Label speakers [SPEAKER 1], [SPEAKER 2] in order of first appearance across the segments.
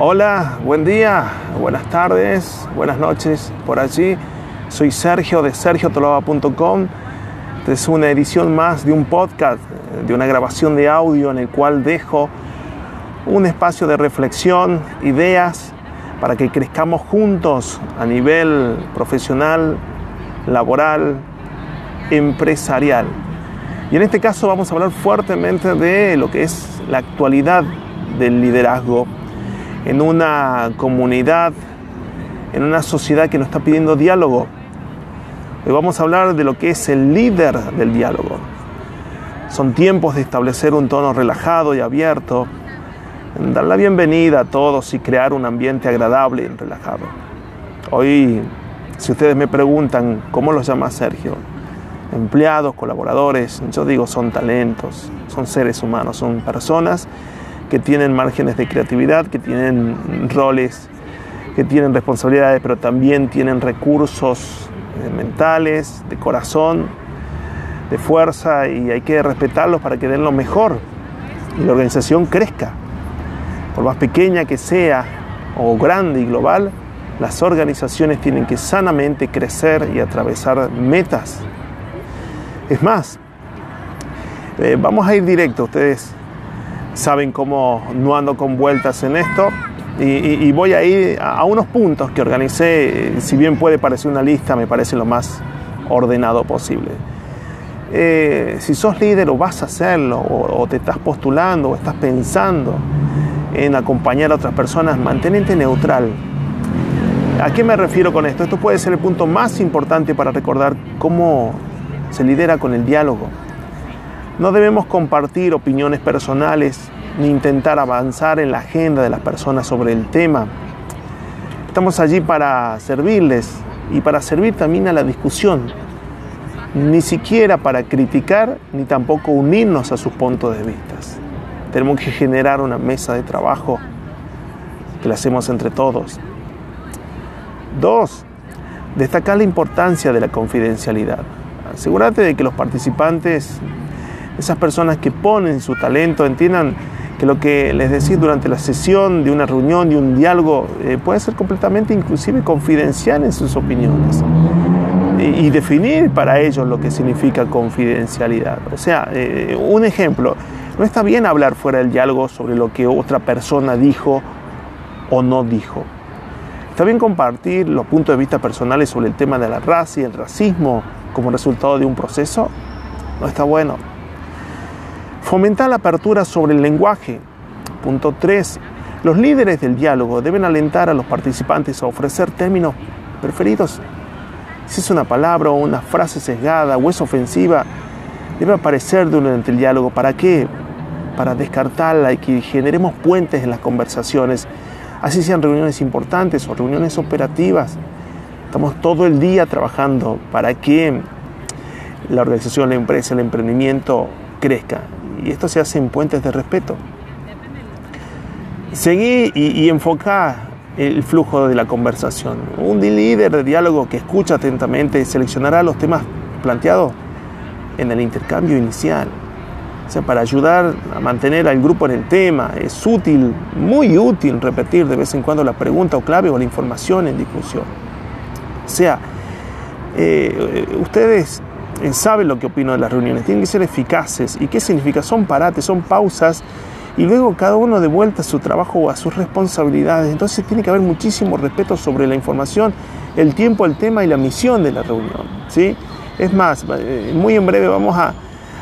[SPEAKER 1] Hola, buen día, buenas tardes, buenas noches por allí. Soy Sergio de sergiotoloba.com. Esta es una edición más de un podcast, de una grabación de audio en el cual dejo un espacio de reflexión, ideas, para que crezcamos juntos a nivel profesional, laboral, empresarial. Y en este caso vamos a hablar fuertemente de lo que es la actualidad del liderazgo en una comunidad, en una sociedad que nos está pidiendo diálogo. Hoy vamos a hablar de lo que es el líder del diálogo. Son tiempos de establecer un tono relajado y abierto, dar la bienvenida a todos y crear un ambiente agradable y relajado. Hoy, si ustedes me preguntan cómo los llama Sergio, empleados, colaboradores, yo digo son talentos, son seres humanos, son personas que tienen márgenes de creatividad, que tienen roles, que tienen responsabilidades, pero también tienen recursos eh, mentales, de corazón, de fuerza y hay que respetarlos para que den lo mejor y la organización crezca. Por más pequeña que sea o grande y global, las organizaciones tienen que sanamente crecer y atravesar metas. Es más, eh, vamos a ir directo, ustedes saben cómo no ando con vueltas en esto. Y, voy a ir a, unos puntos que organicé, si bien puede parecer una lista, me parece lo más ordenado posible. Eh, si sos líder o vas a hacerlo, o, te estás postulando, o estás pensando en acompañar a otras personas, manténete neutral. ¿A qué me refiero con esto? Esto puede ser el punto más importante para recordar cómo se lidera con el diálogo. No debemos compartir opiniones personales ni intentar avanzar en la agenda de las personas sobre el tema. Estamos allí para servirles y para servir también a la discusión, ni siquiera para criticar ni tampoco unirnos a sus puntos de vista. Tenemos que generar una mesa de trabajo que la hacemos entre todos. Dos, destacar la importancia de la confidencialidad. Asegúrate de que los participantes esas personas que ponen su talento entiendan que lo que les decís durante la sesión de una reunión, de un diálogo, eh, puede ser completamente inclusive confidencial en sus opiniones. Y, definir para ellos lo que significa confidencialidad. O sea, eh, un ejemplo, no está bien hablar fuera del diálogo sobre lo que otra persona dijo o no dijo. Está bien compartir los puntos de vista personales sobre el tema de la raza y el racismo como resultado de un proceso. No está bueno. Fomentar la apertura sobre el lenguaje. Punto 3. Los líderes del diálogo deben alentar a los participantes a ofrecer términos preferidos. Si es una palabra o una frase sesgada o es ofensiva, debe aparecer durante el diálogo. ¿Para qué? Para descartarla y que generemos puentes en las conversaciones, así sean reuniones importantes o reuniones operativas. Estamos todo el día trabajando para que la organización, la empresa, el emprendimiento crezca y esto se hace en puentes de respeto. Seguí y, y enfocar el flujo de la conversación. Un líder de diálogo que escucha atentamente seleccionará los temas planteados en el intercambio inicial. O sea, para ayudar a mantener al grupo en el tema, es útil, muy útil repetir de vez en cuando la pregunta o clave o la información en discusión. O sea, eh, ustedes eh, sabe lo que opino de las reuniones, tienen que ser eficaces. ¿Y qué significa? Son parates, son pausas y luego cada uno de vuelta a su trabajo o a sus responsabilidades. Entonces tiene que haber muchísimo respeto sobre la información, el tiempo, el tema y la misión de la reunión. ¿sí? Es más, eh, muy en breve vamos a,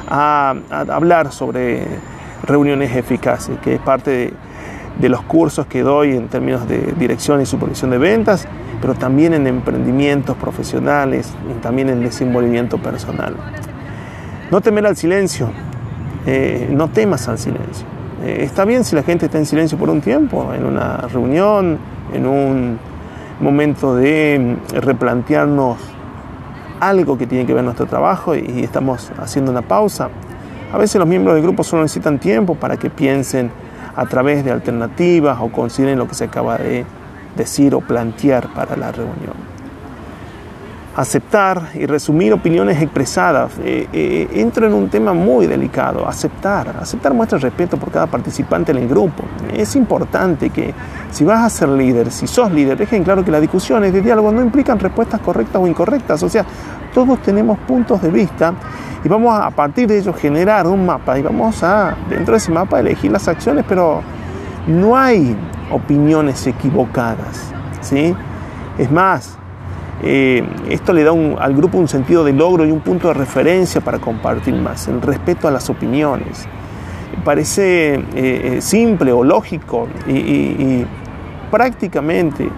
[SPEAKER 1] hablar sobre reuniones eficaces, que es parte de, de los cursos que doy en términos de dirección y supervisión de ventas pero también en emprendimientos profesionales y también en desenvolvimiento personal. No temer al silencio, eh, no temas al silencio. Eh, está bien si la gente está en silencio por un tiempo, en una reunión, en un momento de replantearnos algo que tiene que ver nuestro trabajo y estamos haciendo una pausa. A veces los miembros del grupo solo necesitan tiempo para que piensen a través de alternativas o consideren lo que se acaba de decir o plantear para la reunión. Aceptar y resumir opiniones expresadas. Eh, eh, entro en un tema muy delicado, aceptar. Aceptar muestra respeto por cada participante en el grupo. Es importante que si vas a ser líder, si sos líder, dejen claro que las discusiones de diálogo no implican respuestas correctas o incorrectas. O sea, todos tenemos puntos de vista y vamos a, a partir de ellos generar un mapa y vamos a, dentro de ese mapa, elegir las acciones, pero no hay opiniones equivocadas. ¿sí? Es más, eh, esto le da al grupo un sentido de logro y un punto de referencia para compartir más, el respeto a las opiniones. Parece eh, eh, simple o lógico y, prácticamente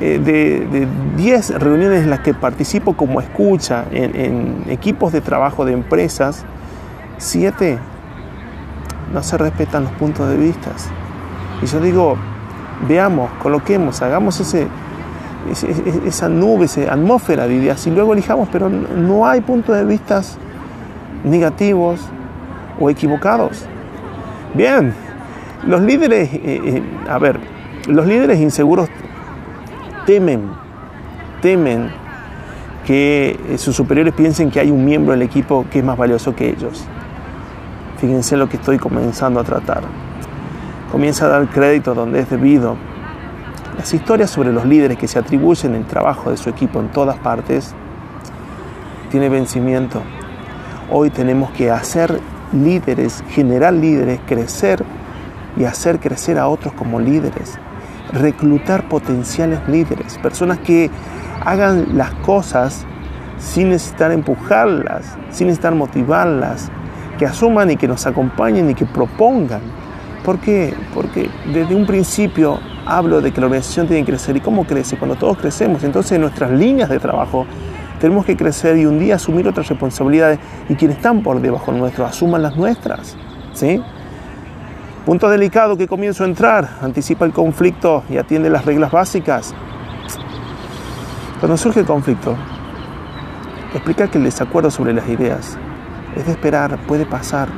[SPEAKER 1] de 10 reuniones en las que participo como escucha en, en equipos de trabajo de empresas, 7 no se respetan los puntos de vista. Y yo digo, veamos, coloquemos, hagamos ese, esa nube, esa atmósfera de ideas y luego elijamos, pero no hay puntos de vista negativos o equivocados. Bien, los líderes, eh, eh, a ver, los líderes inseguros temen, temen que eh, sus superiores piensen que hay un miembro del equipo que es más valioso que ellos. Fíjense lo que estoy comenzando a tratar. Comienza a dar crédito donde es debido, las historias sobre los líderes que se atribuyen el trabajo de su equipo en todas partes tiene vencimiento. Hoy tenemos que hacer líderes, generar líderes, crecer y hacer crecer a otros como líderes. Reclutar potenciales líderes, personas que hagan las cosas sin necesitar empujarlas, sin necesitar motivarlas, que asuman y que nos acompañen y que propongan. ¿Por qué? Porque desde un principio hablo de que la organización tiene que crecer. ¿Y cómo crece? Cuando todos crecemos. Entonces en nuestras líneas de trabajo tenemos que crecer y un día asumir otras responsabilidades y quienes están por debajo nuestro asuman las nuestras. ¿Sí? Punto delicado que comienzo a entrar. Anticipa el conflicto y atiende las reglas básicas. Cuando surge el conflicto, explica que el desacuerdo sobre las ideas es de esperar, puede pasar.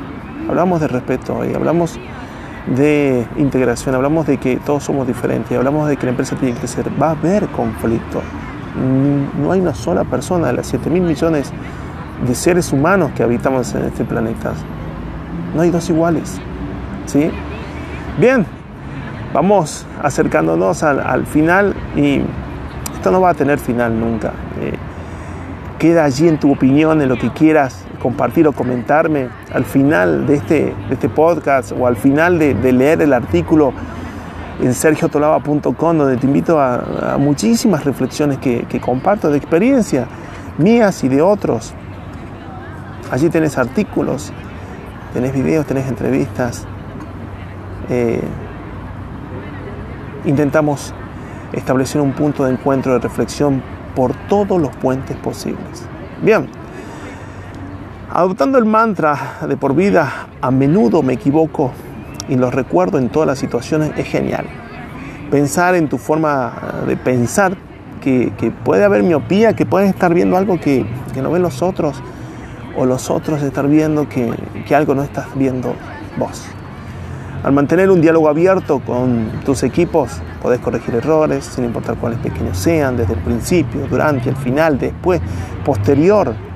[SPEAKER 1] Hablamos de respeto y hablamos de integración, hablamos de que todos somos diferentes, hablamos de que la empresa tiene que crecer, va a haber conflicto. No hay una sola persona de las 7 mil millones de seres humanos que habitamos en este planeta. No hay dos iguales. ¿sí? Bien, vamos acercándonos al, final y esto no va a tener final nunca. Eh, queda allí en tu opinión, en lo que quieras compartir o comentarme al final de este, este podcast o al final de, leer el artículo en sergiotolava.com, donde te invito a, muchísimas reflexiones que, comparto de experiencia mías y de otros. Allí tenés artículos, tenés videos, tenés entrevistas. Eh, intentamos establecer un punto de encuentro de reflexión por todos los puentes posibles. Bien, Adoptando el mantra de por vida, a menudo me equivoco y lo recuerdo en todas las situaciones, es genial. Pensar en tu forma de pensar, que, puede haber miopía, que puedes estar viendo algo que, no ven los otros, o los otros estar viendo que, que algo no estás viendo vos. Al mantener un diálogo abierto con tus equipos, podés corregir errores, sin importar cuáles pequeños sean, desde el principio, durante, el final, después, posterior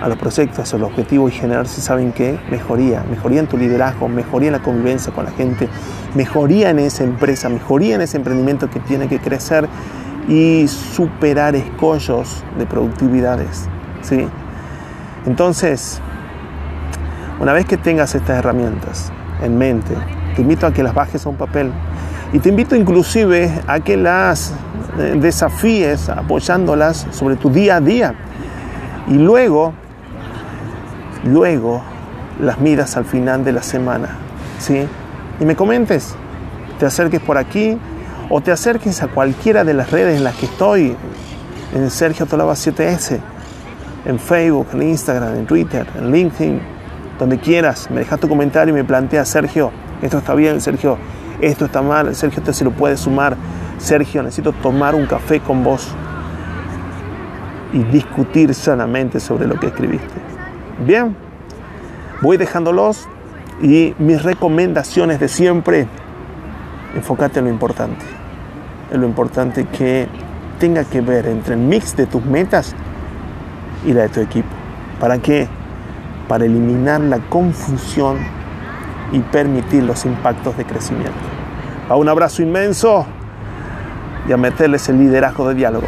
[SPEAKER 1] a los proyectos, a los objetivos y generarse, ¿saben qué? Mejoría, mejoría en tu liderazgo, mejoría en la convivencia con la gente, mejoría en esa empresa, mejoría en ese emprendimiento que tiene que crecer y superar escollos de productividades, ¿sí? Entonces, una vez que tengas estas herramientas en mente, te invito a que las bajes a un papel y te invito inclusive a que las eh, desafíes apoyándolas sobre tu día a día. Y luego luego las miras al final de la semana, ¿sí? Y me comentes, te acerques por aquí o te acerques a cualquiera de las redes en las que estoy, en Sergio Tolaba 7S, en Facebook, en Instagram, en Twitter, en LinkedIn, donde quieras, me dejas tu comentario y me planteas, Sergio, esto está bien, Sergio, esto está mal, Sergio, te se lo puede sumar, Sergio, necesito tomar un café con vos y discutir sanamente sobre lo que escribiste. Bien, voy dejándolos y mis recomendaciones de siempre, enfócate en lo importante, en lo importante que tenga que ver entre el mix de tus metas y la de tu equipo. ¿Para qué? Para eliminar la confusión y permitir los impactos de crecimiento. A un abrazo inmenso y a meterles el liderazgo de diálogo.